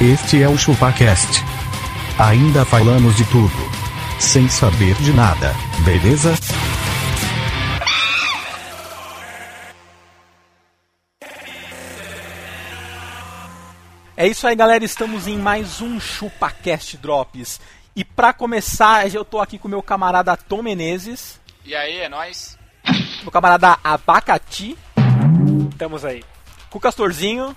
Este é o ChupaCast. Ainda falamos de tudo. Sem saber de nada, beleza? É isso aí, galera. Estamos em mais um ChupaCast Drops. E pra começar, eu tô aqui com meu camarada Tom Menezes, E aí, é nóis? meu camarada Abacati, Estamos aí. com o Castorzinho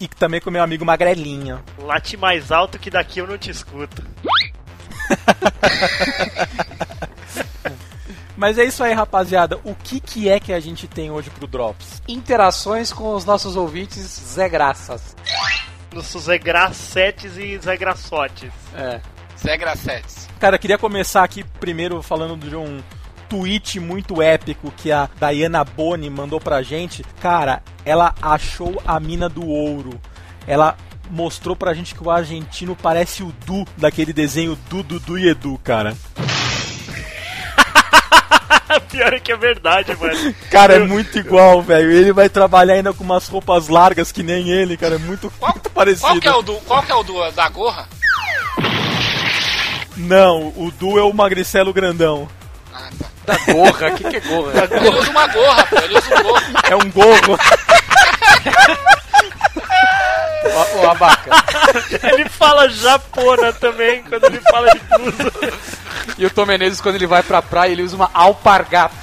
e também com meu amigo Magrelinho. Late mais alto que daqui eu não te escuto. Mas é isso aí, rapaziada. O que, que é que a gente tem hoje pro Drops? interações com os nossos ouvintes Zé Graças. Nossos Zé Gracetes e Zé Graçotes. É. Zé Gracetes. Cara, eu queria começar aqui primeiro falando de um tweet muito épico que a Diana Boni mandou pra gente. Cara, ela achou a mina do ouro. Ela mostrou pra gente que o argentino parece o Du daquele desenho Du, Dudu e Edu, cara. Pior é que é verdade, mano. Cara, é muito igual, velho. Ele vai trabalhar ainda com umas roupas largas que nem ele, cara. É muito, Qual, muito parecido. qual que é o do, qual que é o do, da gorra? Não, o Du é o magricelo grandão. Ah, tá. Da gorra, o que, que é gorra? Ele usa uma gorra, pô. Ele usa um gorro. É um gorro. o, o abaca. Ele fala japona também quando ele fala de blusa. E o Tom Menezes, quando ele vai pra praia, ele usa uma alpargata.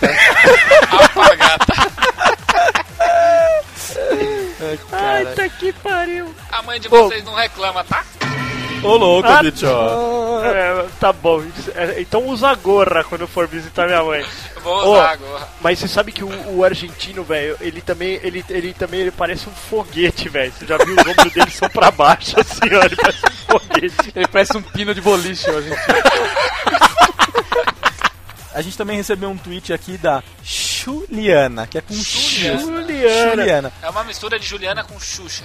Alpargata. Ai, tá que pariu. A mãe de vocês não reclama, tá? Ô louco, Ah, bicho. É, tá bom. É, Então usa a gorra quando for visitar minha mãe. Eu vou usar a gorra. Mas você sabe que o, o argentino, velho, ele também, ele, ele também ele parece um foguete, velho. Você já viu os ombros dele são pra baixo, assim, ó. Ele parece um foguete. Ele parece um pino de boliche hoje. A gente também recebeu um tweet aqui da Juliana, que é com. Juliana. Juliana. É uma mistura de Juliana com Xuxa.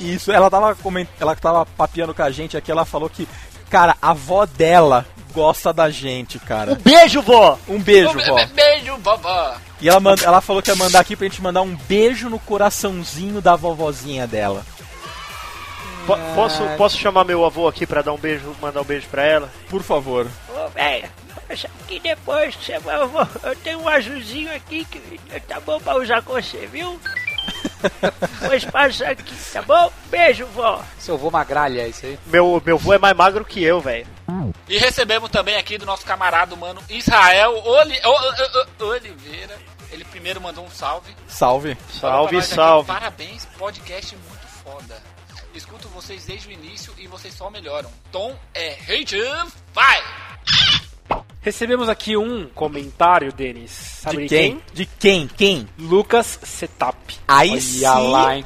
Isso, ela tava, coment... ela tava papeando com a gente aqui, ela falou que, cara, a avó dela gosta da gente, cara. Beijo, vó! Um beijo, Be- vó. be- Beijo, vovó. E ela, manda... ela falou que ia mandar aqui pra gente mandar um beijo no coraçãozinho da vovozinha dela. Po- posso, posso chamar meu avô aqui pra dar um beijo, mandar um beijo pra ela? Por favor. Ô, velho, acha que depois que você vai, eu, tenho um azulzinho aqui que tá bom pra usar com você, viu? Pois passa aqui, tá bom? Beijo, vó. Seu vô magralha, é isso aí. Meu, meu vô é mais magro que eu, velho. E recebemos também aqui do nosso camarada mano Israel Oli- O- O- O- Oliveira. Ele primeiro mandou um salve. Salve. Salve, nós aqui, salve. Parabéns, podcast muito foda. Escuto vocês desde o início e vocês só melhoram. Tom é hate, vai! Recebemos aqui um comentário, Denis. Sabe De quem? De quem? Quem? Lucas Setup. Aí Olha sim, lá, hein?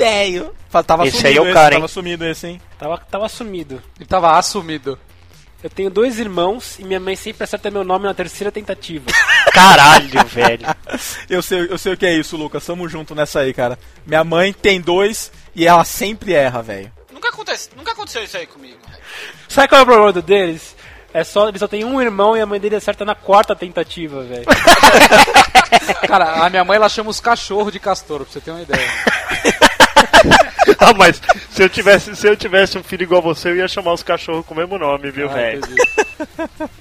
Tava Esse sumido aí é o esse, cara, hein? Tava sumido esse, hein? Tava, tava sumido. Ele tava assumido. Eu tenho dois irmãos e minha mãe sempre acerta meu nome na terceira tentativa. Caralho, velho. Eu sei, eu sei o que é isso, Lucas. Tamo junto nessa aí, cara. Minha mãe tem dois e ela sempre erra, velho. Nunca, acontece, nunca aconteceu isso aí comigo. Sabe qual é o problema do Denis? É só, ele só tem um irmão e a mãe dele acerta na quarta tentativa, velho. Cara, a minha mãe ela chama os cachorros de castor, pra você ter uma ideia. ah, mas se eu, tivesse, se eu tivesse um filho igual você, eu ia chamar os cachorros com o mesmo nome, viu, Ah, velho?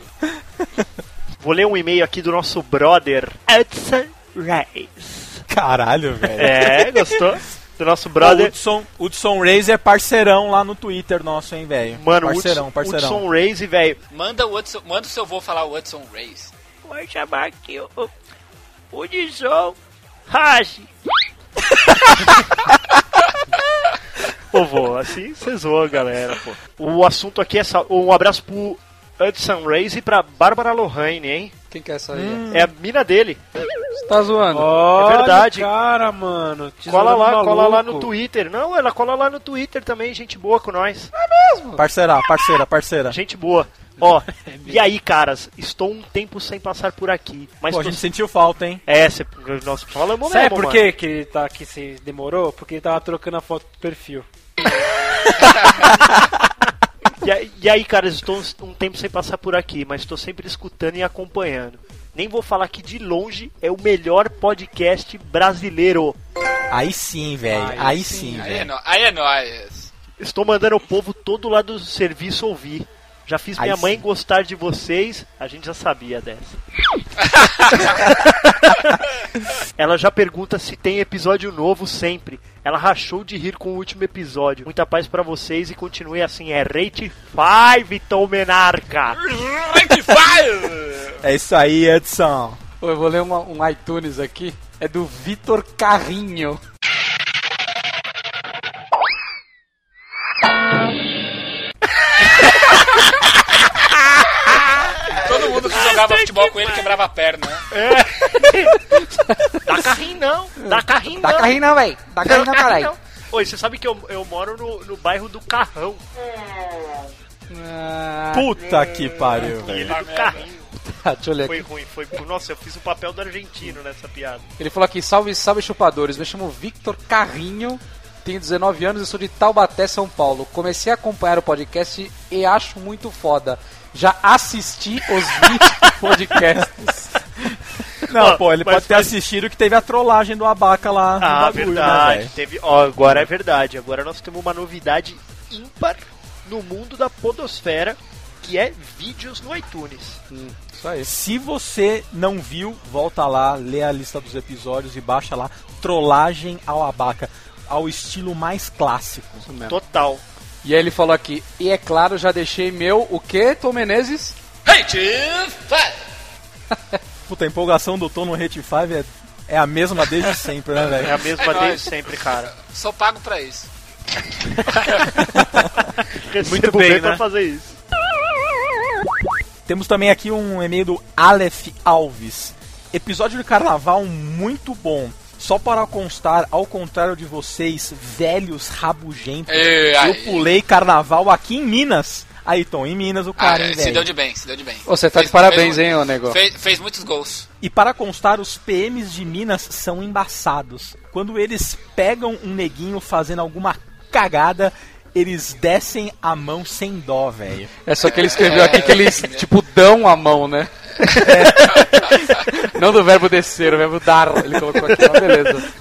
Vou ler um e-mail aqui do nosso brother Hudson Reis. Caralho, velho. É, gostou? Do nosso O brother. Hudson, Hudson Reis é parceirão lá no Twitter nosso, hein, velho. Mano, parceirão, Hudson, parceirão. Hudson Reis, velho. Manda o Hudson, manda o seu vô falar o Hudson Reis. Vou chamar aqui o, o, o Dizon Raji. Pô, vô, assim você zoa, galera, pô. O assunto aqui é só. Um abraço pro Hudson Reis e pra Bárbara Lohane, hein? Quem que é essa aí? É a mina dele. Você tá zoando? Olha, verdade. cara, mano. Cola lá, Tesourando cola lá no maluco. Twitter. Não, ela cola lá no Twitter também, gente boa com nós. Parceira, parceira, parceira. Gente boa. Ó, e aí, caras, estou um tempo sem passar por aqui. Mas Pô, a gente sentiu falta, hein? É, cê, nós falamos Sabe mesmo, por mano. que que ele tá aqui se demorou? Porque ele tava trocando a foto do perfil. E, aí- e aí, caras, estou um tempo sem passar por aqui, mas estou sempre escutando e acompanhando. Nem vou falar que de longe é o melhor podcast brasileiro. Aí sim, velho. Aí, Aí sim, sim, é, velho. aí é nóis. Estou mandando o povo todo lá do serviço ouvir. Já fiz Aí minha mãe sim. gostar de vocês, a gente já sabia dessa. Ela já pergunta se tem episódio novo sempre. Ela rachou de rir com o último episódio. Muita paz pra vocês e continue assim. É Rate 5, Tom Menarca. Rank Fire! É isso aí, Edson. Pô, Eu vou ler uma- um iTunes aqui. É do Vitor Carrinho. Jogava futebol com ele quebrava a perna. né? Dá carrinho não, dá carrinho Dá não. carrinho não, véi. Dá carrinho não, caralho. Oi, você sabe que eu, eu moro no, no bairro do Carrão. Ah, Puta que pariu, velho. ele do carrinho. tá, deixa eu ler Foi aqui. ruim, foi. Nossa, eu fiz o papel do argentino nessa piada. Ele falou aqui, salve, salve chupadores. Me chamo Victor Carrinho, tenho 19 anos e sou de Taubaté, São Paulo. Comecei a acompanhar o podcast e acho muito foda. Já assisti os 20 podcasts. Não, Ó, pô, ele pode ter faz- assistido que teve a trollagem do Abaca lá no Ah, bagulho, né, verdade. velho? Teve, ó, agora é verdade. Agora nós temos uma novidade ímpar no mundo da podosfera, que é vídeos no iTunes. Isso aí. Se você não viu, volta lá, lê a lista dos episódios e baixa lá Trollagem ao Abaca, ao estilo mais clássico. Isso mesmo. Total. E aí ele falou aqui, e é claro, já deixei meu, o que, Tom Menezes? Rank Fire! Puta, a empolgação do Tom no Hate 5 é, é a mesma desde sempre, né, É velho? a mesma É desde nóis. sempre, cara. Sou pago pra isso. Recebo bem, pra né? fazer isso. Temos também aqui um e-mail do Aleph Alves. Episódio de carnaval muito bom. Só para constar, ao contrário de vocês, velhos rabugentos, Ei, eu aí. pulei carnaval aqui em Minas. Aí, Tom, em Minas o Ah, cara, hein, se deu velho. de bem, se deu de bem. Você tá de Fez- parabéns, fez- hein, ô nego? Fez, fez muitos gols. E para constar, os PMs de Minas são embaçados. Quando eles pegam um neguinho fazendo alguma cagada, eles descem a mão sem dó, velho. É só que ele escreveu aqui que eles, tipo, dão a mão, né? Não do verbo descer, o verbo dar. Ele colocou aqui, mas beleza.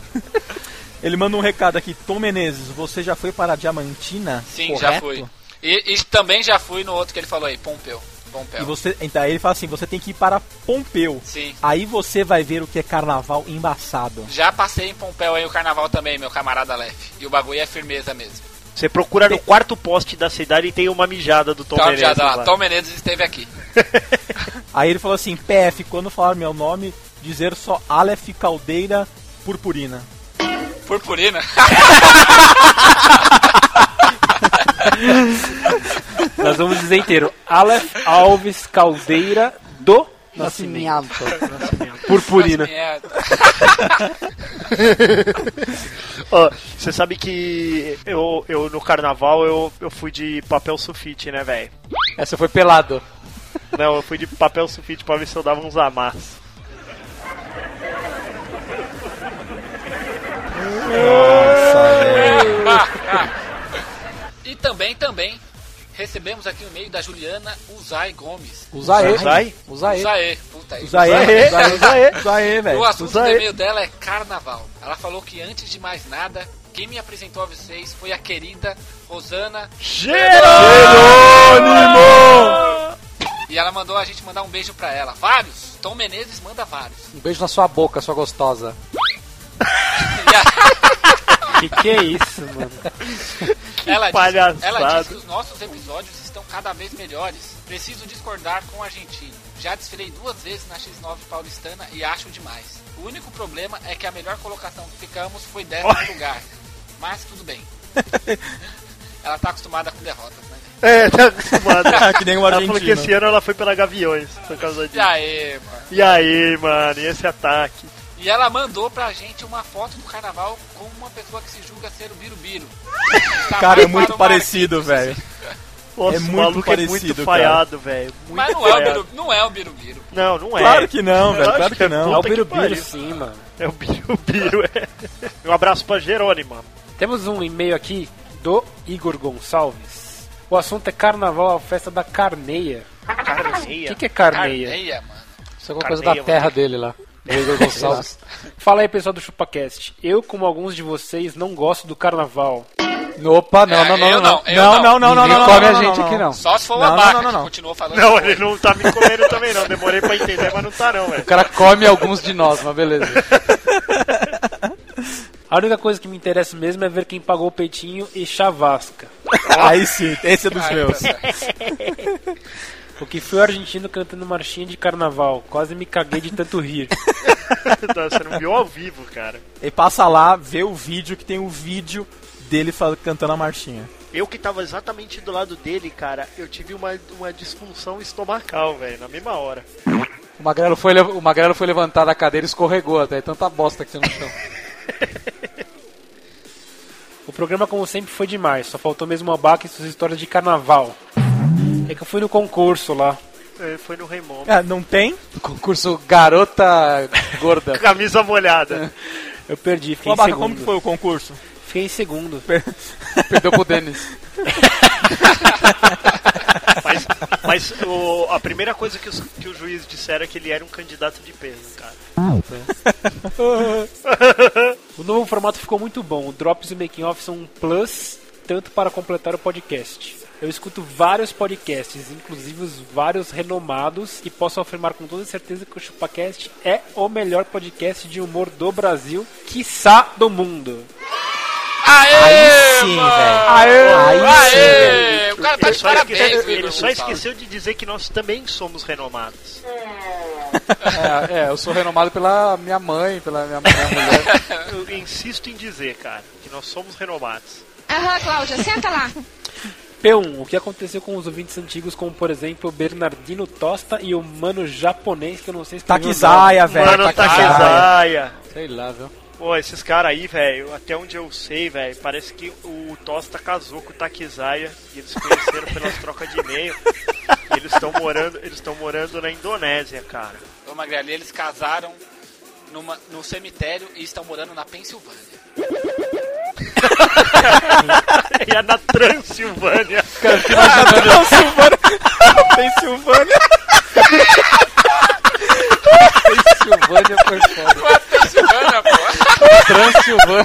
Ele manda um recado aqui, Tom Menezes, você já foi para a Diamantina? Sim, correto? já fui. E, e também já fui no outro que ele falou aí, Pompeu. Pompeu. E você, então ele fala assim, você tem que ir para Pompeu. Sim. Aí você vai ver o que é carnaval embaçado. Já passei em Pompeu aí o carnaval também, meu camarada Lef. E o bagulho é firmeza mesmo. Você procura no quarto poste da cidade e tem uma mijada do Tom Então, Menezes já dá. lá. Tom Menezes esteve aqui. Aí ele falou assim, PF, quando falar meu nome, dizer só Aleph Caldeira Purpurina. Purpurina. Nós vamos dizer inteiro. Aleph Alves Caldeira do Nascimento. Purpurina. Merda. Ó, você sabe que eu, eu no carnaval eu, eu fui de papel sulfite, né, velho? Essa foi pelado. Não, eu fui de papel sulfite pra ver se eu dava uns amassos. e também, também, recebemos aqui o e-mail da Juliana Uzai Gomes. Uzai? Usa ele. Usaê. Puta aí. Usa aí, usa aí, velho. O assunto Usa do e-mail dela é carnaval. Ela falou que antes de mais nada, quem me apresentou a vocês foi a querida Rosana. E ela mandou a gente mandar um beijo pra ela. Vários. Tom Menezes manda vários. Um beijo na sua boca, sua gostosa. E a- Que que é isso, mano? ela, diz, palhaçada. ela diz que os nossos episódios estão cada vez melhores. Preciso discordar com o argentino. Já desfilei duas vezes na X9 paulistana e acho demais. O único problema é que a melhor colocação que ficamos foi décimo lugar. Mas tudo bem. Ela tá acostumada com derrotas, né? É, tá acostumado. que nem o Ela falou que argentino. esse ano ela foi pela Gaviões, por causa E disso. aí, mano. E aí, mano, e esse ataque? E ela mandou pra gente uma foto do carnaval com uma pessoa que se julga ser o Birubiru. Tá Cara, é muito para o parecido, Marquinhos, velho. Nossa, É o muito maluco é parecido, muito falhado, velho. Muito Mas não é, o. Biru, não é o Birubiru. Não, não é. Claro que não, velho, claro que não. É o que Birubiru pariu. sim, mano. É o Birubiru, é. Um abraço pra Jerônimo. Temos um e-mail aqui do Igor Gonçalves. O assunto é carnaval, a festa da carneia. O Carneia. que, que é carneia? Carneia, mano. Isso é alguma coisa da terra dele lá. Igor Gonçalves. Fala aí, pessoal do ChupaCast. Eu, como alguns de vocês, não gosto do carnaval. Opa, não, É, não, não, não. não, Não, não, não, não, não. come não, a não, gente não, aqui, não. Só se for o Não, não, abaca não, não, não. que continua falando. Não, ele não tá me comendo também não. Demorei pra entender, mas não tá não, velho. O cara come alguns de nós, mas beleza. A única coisa que me interessa mesmo é ver quem pagou o peitinho e chavasca. Aí sim, esse é dos Ai, meus. Certo. O que foi o argentino cantando marchinha de carnaval. Quase me caguei de tanto rir. Tá, Você não viu ao vivo, cara. E passa lá, vê o vídeo, que tem o vídeo dele cantando a marchinha. Eu que tava exatamente do lado dele, cara, eu tive uma, uma disfunção estomacal, velho, na mesma hora. O Magrelo foi, o Magrelo foi levantar da cadeira e escorregou até. Tanta bosta que tinha no chão. O programa, como sempre, foi demais. Só faltou mesmo o abaca e suas histórias de carnaval. É que eu fui no concurso lá. É, Foi no Raimundo. Ah, não tem? O concurso Garota Gorda. Camisa molhada. Eu perdi, fiquei Ô, em Abaca, segundo. como que foi o concurso? Fiquei em segundo. Perdeu pro Denis. Mas, mas o- a primeira coisa que, os, que o juiz disseram é que ele era um candidato de peso, cara. O novo formato ficou muito bom. O Drops e o Making Off são um plus, tanto para completar o podcast. Eu escuto vários podcasts, inclusive os vários renomados, e posso afirmar com toda certeza que o ChupaCast é o melhor podcast de humor do Brasil, quiçá do mundo. Aê, Aí sim, velho. Aê! Aí sim, velho. O cara tá Ele de só, parabéns, esqueceu, ele só esqueceu de dizer que nós também somos renomados. É, é, eu sou renomado pela minha mãe, pela minha, minha mulher. Eu insisto em dizer, cara, que nós somos renomados. Aham, Cláudia, senta lá. P1, o que aconteceu com os ouvintes antigos, como por exemplo o Bernardino Tosta e o mano japonês, que eu não sei se Taquizaia, velho. Mano, Takezaia. Sei lá, viu? Pô, esses caras aí, velho, até onde eu sei, velho, parece que o Tosta casou com o Takizaia e eles se conheceram pelas trocas de e-mail. E eles estão morando, eles estão morando na Indonésia, cara. Ô, Magreli, eles casaram numa, no cemitério e estão morando na Pensilvânia. E é na Transilvânia. Pensilvânia. Silvânia foi foda. Ué, Pensilvânia, pô! Transilvânia.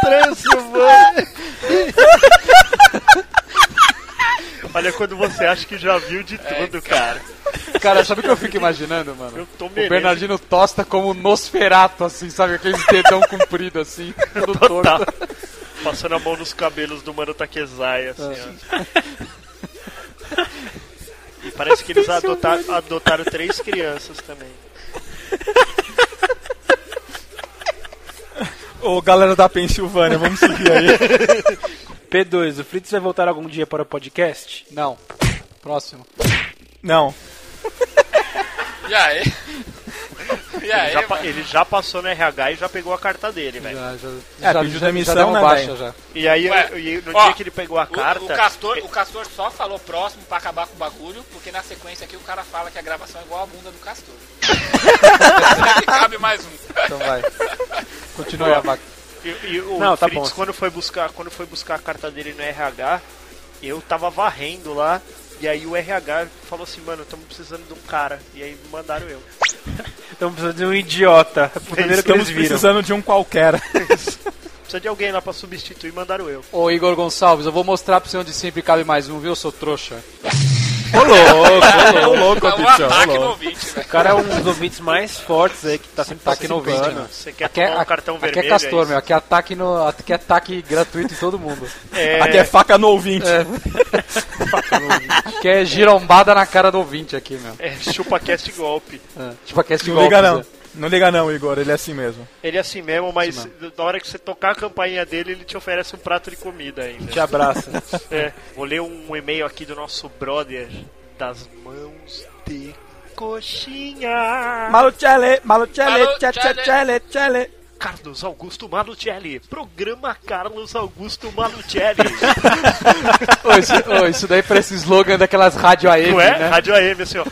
Transilvânia. Olha quando você acha que já viu de tudo, cara. Cara, sabe o que eu fico imaginando, mano? Eu tô O. Bernardino Tosta como Nosferato, assim, sabe? Aqueles dedão comprido, assim, todo Total. torto. Passando a mão nos cabelos do Mano Takezaia, assim, ó. E parece que eles adotaram, adotaram três crianças também. Ô, galera da Pensilvânia, vamos seguir aí. P2, o Fritz vai voltar algum dia para o podcast? Não. Próximo. Não. E aí? E Ele aí, já, pa- mano? ele já passou no RH e já pegou a carta dele, velho. Já, já, É, já, pediu já, demissão, já né, baixa já. E aí, Ué, e no ó, dia que ele pegou a O- carta. O, Castor, o Castor só falou próximo pra acabar com o bagulho, porque na sequência aqui o cara fala que a gravação é igual a bunda do Castor. Cabe mais um? Então vai. Continue a vaca. E, e o Não, tá Fritz, bom. quando foi buscar, quando foi buscar a carta dele no RH, eu tava varrendo lá. E aí o RH falou assim, mano, estamos precisando de um cara. E aí mandaram eu. Estamos precisando de um idiota. É primeiro que Estamos eles viram. precisando de um qualquer. Precisa de alguém lá pra substituir, mandaram eu. Ô Igor Gonçalves, eu vou mostrar pra você onde sempre cabe mais um, viu, seu trouxa? Ô louco, ô louco, É um bichão, ô ataque no louco. ouvinte, velho. O cara é um dos ouvintes mais fortes aí que tá sempre Ataque no ouvinte, mano. Você quer Aqui é, um cartão aqui vermelho? é Castor, isso? meu. Aqui é ataque, no, aqui é ataque gratuito em todo mundo. É, Aqui é faca no ouvinte. Aqui é girombada na cara do ouvinte aqui, meu. é chupa cast golpe. É, tipo aquece Não golpes, liga não. Não liga não, Igor, ele é assim mesmo. Ele é assim mesmo, mas na hora que você tocar a campainha dele, ele te oferece um prato de comida ainda. Te abraça. É, vou ler um e-mail aqui do nosso brother das mãos de coxinha. Malucelli, Malucelli, tchê, tchê. Carlos Augusto Malucelli. Programa Carlos Augusto Malucelli. Ô, isso, ô, isso daí parece slogan daquelas rádio AM, Não é? né? Rádio AM, assim, ó.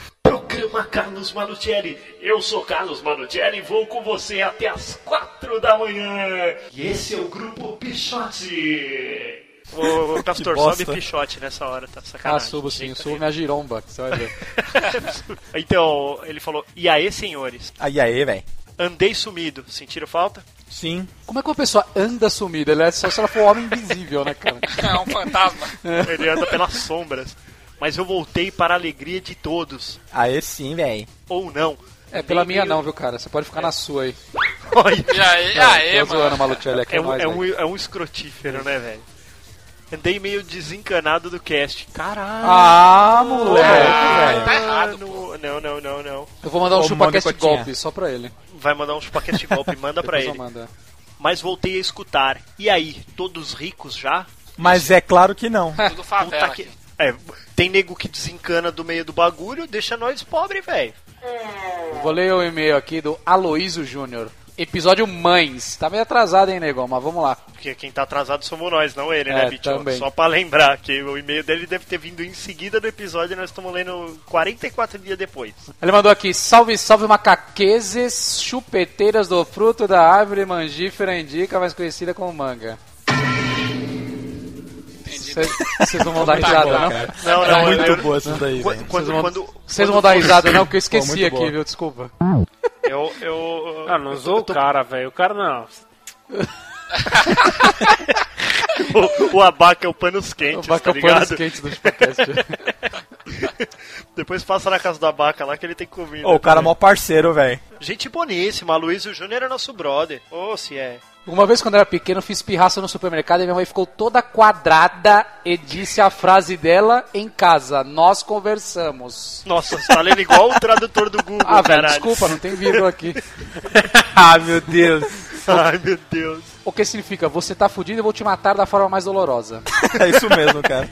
Programa Carlos Malucelli. Eu sou Carlos Malucelli e vou com você até as quatro da manhã. E esse é o Grupo Pichote. Ô, ô, Castor, Que bosta. sobe pichote nessa hora, tá Ah, sacanagem. subo sim, subo minha giromba, que você vai ver. Então, ele falou, e aí, senhores? Aí, aí, velho. Andei sumido, sentiram falta? Sim. Como é que uma pessoa anda sumida? Ele é só se ela for homem invisível, né, cara? É um fantasma. Ele anda pelas sombras. Mas eu voltei para a alegria de todos. Aí sim, velho. Ou não. É, pela minha meio- não, viu, cara? Você pode ficar na sua aí. Olha, E aí, Não, aí, tô zoando. Malucelli, aqui é, é, um, é, um, é um escrotífero, né, velho? Andei meio desencanado do cast. Caralho. Ah, moleque, Ah, velho. tá errado, pô. Não, não, não, não. Eu vou mandar um chupa-cast manda cotinha. golpe, só pra ele. Vai mandar um chupacast golpe, manda pra ele. mando. Mas voltei a escutar. E aí, todos ricos já? Mas é claro que não. Tudo favela Puta que... É, tem nego que desencana do meio do bagulho, deixa nós pobre, velho. Vou ler o e-mail aqui do Aloísio Júnior. Episódio Mães. Tá meio atrasado, hein, negão? Mas vamos lá. Porque quem tá atrasado somos nós, não ele, É, né, bicho? também. Só pra lembrar que o e-mail dele deve ter vindo em seguida do episódio e nós estamos lendo 44 dias depois. Ele mandou aqui: salve, salve macaqueses, chupeteiras do fruto da árvore mangífera indica, mais conhecida como manga. Vocês não vão dar risada, não? Não, É não, muito eu, boa essas daí, Vocês vão- não dar risada, não, porque eu esqueci muito aqui, viu? Desculpa. Eu, eu, Ah, não usou o cara, velho. O cara não. o, o abaca é o panos quentes, Vaca tá panos ligado? quentes do. Depois passa na casa do abaca lá que ele tem comida. Ô, o cara é mó parceiro, velho. Gente boníssima, Luiz Júnior é nosso brother. Ô, se é. Uma vez quando eu era pequeno, eu fiz pirraça no supermercado e minha mãe ficou toda quadrada e disse a frase dela em casa: Nós conversamos. Nossa, você tá lendo igual o tradutor do Google, Ah, velho, caralho. desculpa, não tem vírgula aqui. ah, meu Deus. Ai, meu Deus. O que significa? Você tá fudido e eu vou te matar da forma mais dolorosa. É isso mesmo, cara.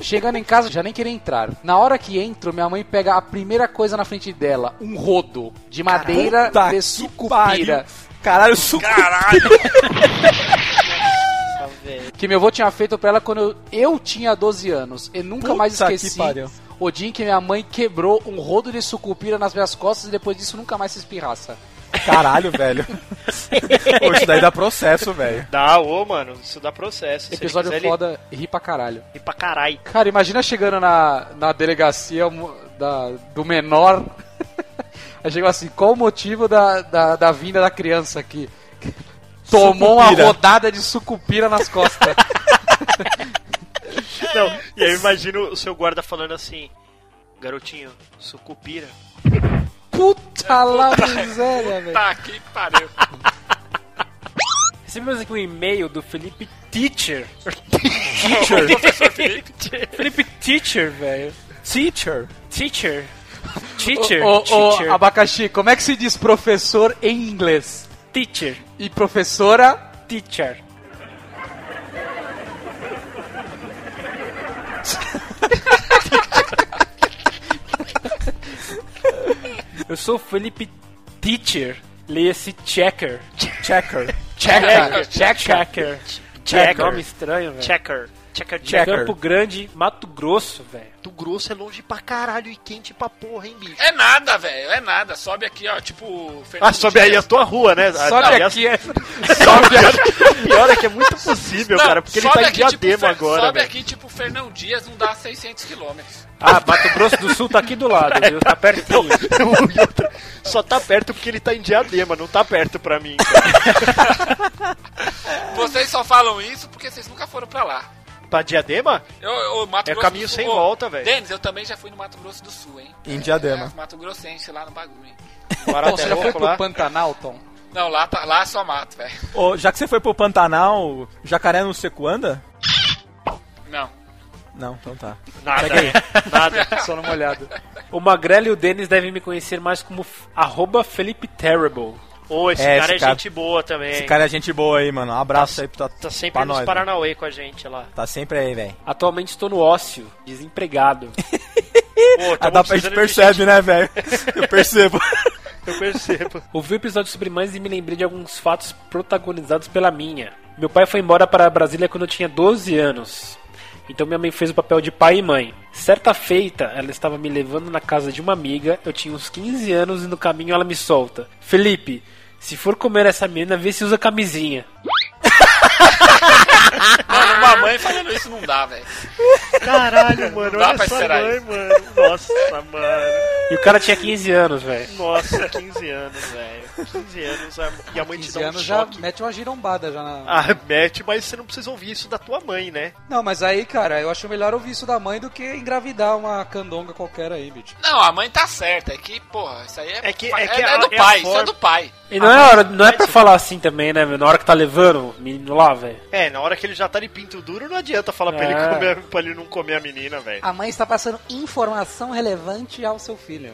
Chegando em casa, já nem queria entrar. Na hora que entro, minha mãe pega a primeira coisa na frente dela: um rodo de madeira Puta de que sucupira. Caralho, suco. Caralho. Que meu avô tinha feito pra ela quando eu, eu tinha 12 anos. E nunca mais Puta que esqueci pariu. o dia em que minha mãe quebrou um rodo de sucupira nas minhas costas e depois disso nunca mais se espirraça. Caralho, velho. Pô, isso daí dá processo, velho. Dá, ô, mano, isso dá processo. Ele Episódio quiser, ele- foda, ri pra caralho. E pra caralho. Cara, imagina chegando na, na delegacia da, do menor. Aí chegou assim, qual o motivo da, da, da vinda da criança aqui? Tomou uma Sucupira. rodada de sucupira nas costas. Não, e aí eu imagino o seu guarda falando assim: Garotinho, sucupira. Puta lá miséria, velho. Tá que pariu. Recebemos aqui um e-mail do Felipe Teacher. Professor Felipe. Felipe Teacher, velho. Teacher. Teacher. Teacher. Ô, ô, teacher. abacaxi, como é que se diz professor em inglês? Teacher. E professora? Teacher. Eu sou o Felipe Teacher. Leia-se Checker. Checker. Checker. Checker. Checker. Nome estranho, velho. Checker. Checker, Checker. Campo Grande, Mato Grosso, velho. Mato Grosso é longe pra caralho e quente pra porra, hein, bicho? É nada, velho. É nada. Sobe aqui, ó. Tipo. Ah, Fernando sobe aí a Dias. tua rua, né? Sobe Aliás, aqui, é. O pior é que é muito possível, Não, cara, porque ele sobe tá em aqui, tipo, diadema Fer- agora, Sobe velho. aqui, tipo, Fernão Dias, não dá 600 quilômetros. Ah, Mato Grosso do Sul tá aqui do lado, viu? Tá pertinho. Outra, Só tá perto porque ele tá em diadema, não tá perto pra mim. cara. Vocês só falam isso porque vocês nunca foram pra lá. Pra diadema? Eu, eu, Mato É Grosso caminho sem volta, velho. Denis, eu também já fui no Mato Grosso do Sul, hein? Em Diadema. É, Mato Grossense lá no bagulho, hein? Tom, você já foi pro lá. Pantanal, Tom? Não, lá, tá, lá é só mato, velho. Ô, já que você foi pro Pantanal, jacaré no seco anda? Não. Não, então tá. Nada, nada. Só numa olhada. O Magrelo e o Denis devem me conhecer mais como f- arroba Felipe Terrible. Ô, esse É, cara esse é cara- gente boa também. Esse cara é gente boa aí, mano. Um abraço aí pra, Tá sempre pra nos nós. Paranauê com a gente lá. Tá sempre aí, velho. Atualmente estou no ócio, desempregado. Pô, Ah, tamo dá pra gente percebe, né, velho? Eu percebo. gente- Eu percebo. Ouvi o episódio sobre mães e me lembrei de alguns fatos protagonizados pela minha. Meu pai foi embora para Brasília quando eu tinha 12 anos. Então minha mãe fez o papel de pai e mãe. Certa feita, ela estava me levando na casa de uma amiga, eu tinha uns 15 anos e no caminho ela me solta. Felipe, se for comer essa menina, vê se usa camisinha. Mano, Uma mãe falando isso não dá, velho. Caralho, mano, Não dá olha pra essa esperar mãe, isso. mano. Nossa, mano. E o cara tinha 15 anos, velho. Nossa, 15 anos, velho. 15 anos a- e a mãe te 15 dá um anos já choque. mete uma girombada já na... Ah, mete, mas você não precisa ouvir isso da tua mãe, né? Não, mas aí, cara, eu acho melhor ouvir isso da mãe do que engravidar uma candonga qualquer aí, bicho. Não, a mãe tá certa. É que, porra, isso aí é, É que- é que a- do é a pai. Isso é do pai. E não é, hora, não é pra falar assim também, né, meu? Na hora que tá levando o menino lá, velho. É, na hora que ele já tá de pinto duro, não adianta falar pra, ele É. comer, pra ele não comer a menina, velho. A mãe está passando informação relevante ao seu filho.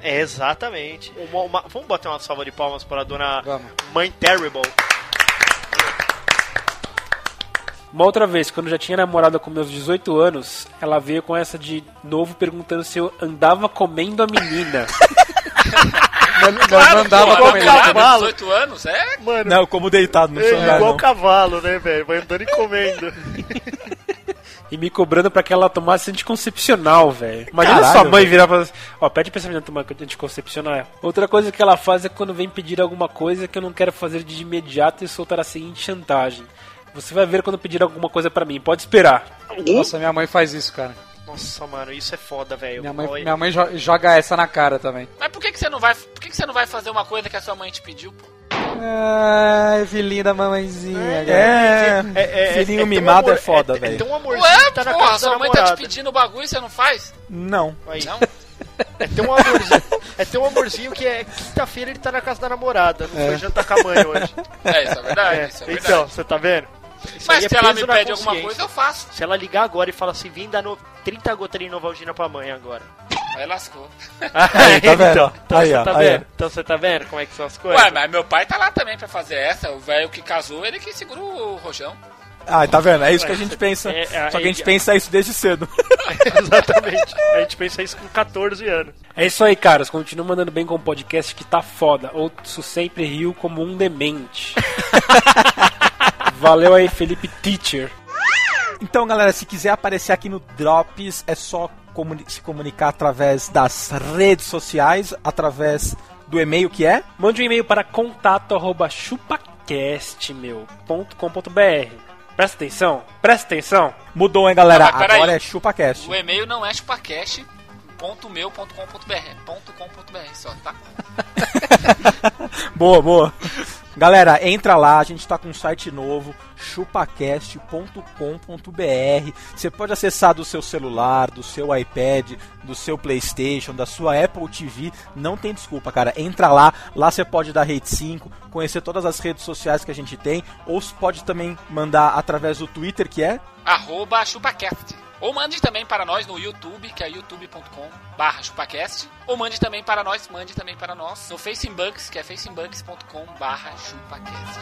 É, exatamente. Uma- uma- vamos bater uma salva de palmas para a dona Vamos. Mãe Terrible. Uma outra vez, quando eu já tinha namorada com meus 18 anos, ela veio com essa de novo perguntando se eu andava comendo a menina. Não, não andava Pô, com ele. cara, cavalo. 18 anos, é. Mano, Não, como deitado no é celular. igual não. cavalo, né, velho? Vai andando e comendo. e me cobrando pra que ela tomasse anticoncepcional, velho. Imagina Caralho, sua mãe velho. virar e falar assim, ó, pede pra essa menina tomar anticoncepcional. Outra coisa que ela faz é quando vem pedir alguma coisa que eu não quero fazer de imediato e soltar a seguinte chantagem. Você vai ver quando pedir alguma coisa pra mim, pode esperar. Nossa, minha mãe faz isso, cara. Nossa, mano, isso é foda, velho. Minha mãe, minha mãe jo- joga essa na cara também. Mas por que, que você não vai. Por que, que você não vai fazer uma coisa que a sua mãe te pediu, pô? Ai, filhinho da mamãezinha. É, É, é, filhinho tão mimado amor- é foda, É velho. tão amorzinho Ué, que tá na porra, casa da sua mãe tá te pedindo o bagulho e você não faz? Não. Aí, Não? É tão amorzinho, é tão amorzinho que é quinta-feira ele tá na casa da namorada. Não foi jantar com a mãe hoje. É, isso é verdade, É, isso é verdade. então, você tá vendo? Isso Mas é se ela me pede alguma coisa, eu faço. Se ela ligar agora e falar assim, vim dar no... 30 gotas de Novalgina pra mãe agora. Aí lascou. Aí, tá vendo? Então, então Aí, você ó, tá aí, vendo? Então você tá vendo como é que são as coisas? Ué, mas meu pai tá lá também pra fazer essa. O velho que casou, ele que segura o rojão. Ah, tá vendo? É isso que a gente pensa. É, é, Só que a gente é, pensa isso desde cedo. Exatamente. A gente pensa isso com 14 anos. É isso aí, caras. Continua mandando bem com o podcast que tá foda. Ouço sempre rio como um demente. Valeu aí, Felipe Teacher. Então, galera, se quiser aparecer aqui no Drops, é só comuni- se comunicar através das redes sociais, através do e-mail que é. Mande um e-mail para contato arroba chupacastmeu.com.br. Presta atenção, presta atenção. Mudou, hein, galera? Ah, mas peraí. Agora é ChupaCast. O e-mail não é chupacast.meu.com.br. É .com.br só, tá? Boa, boa. Galera, entra lá, a gente tá com um site novo, chupacast.com.br. Você pode acessar do seu celular, do seu iPad, do seu PlayStation, da sua Apple TV. Não tem desculpa, cara. Entra lá, lá você pode dar rate 5, conhecer todas as redes sociais que a gente tem, ou pode também mandar através do Twitter, que é chupacast. Ou mande também para nós no YouTube, que é youtube.com barra chupacast. Ou mande também para nós, mande também para nós no Facebook, que é facebooks.com barra chupacast.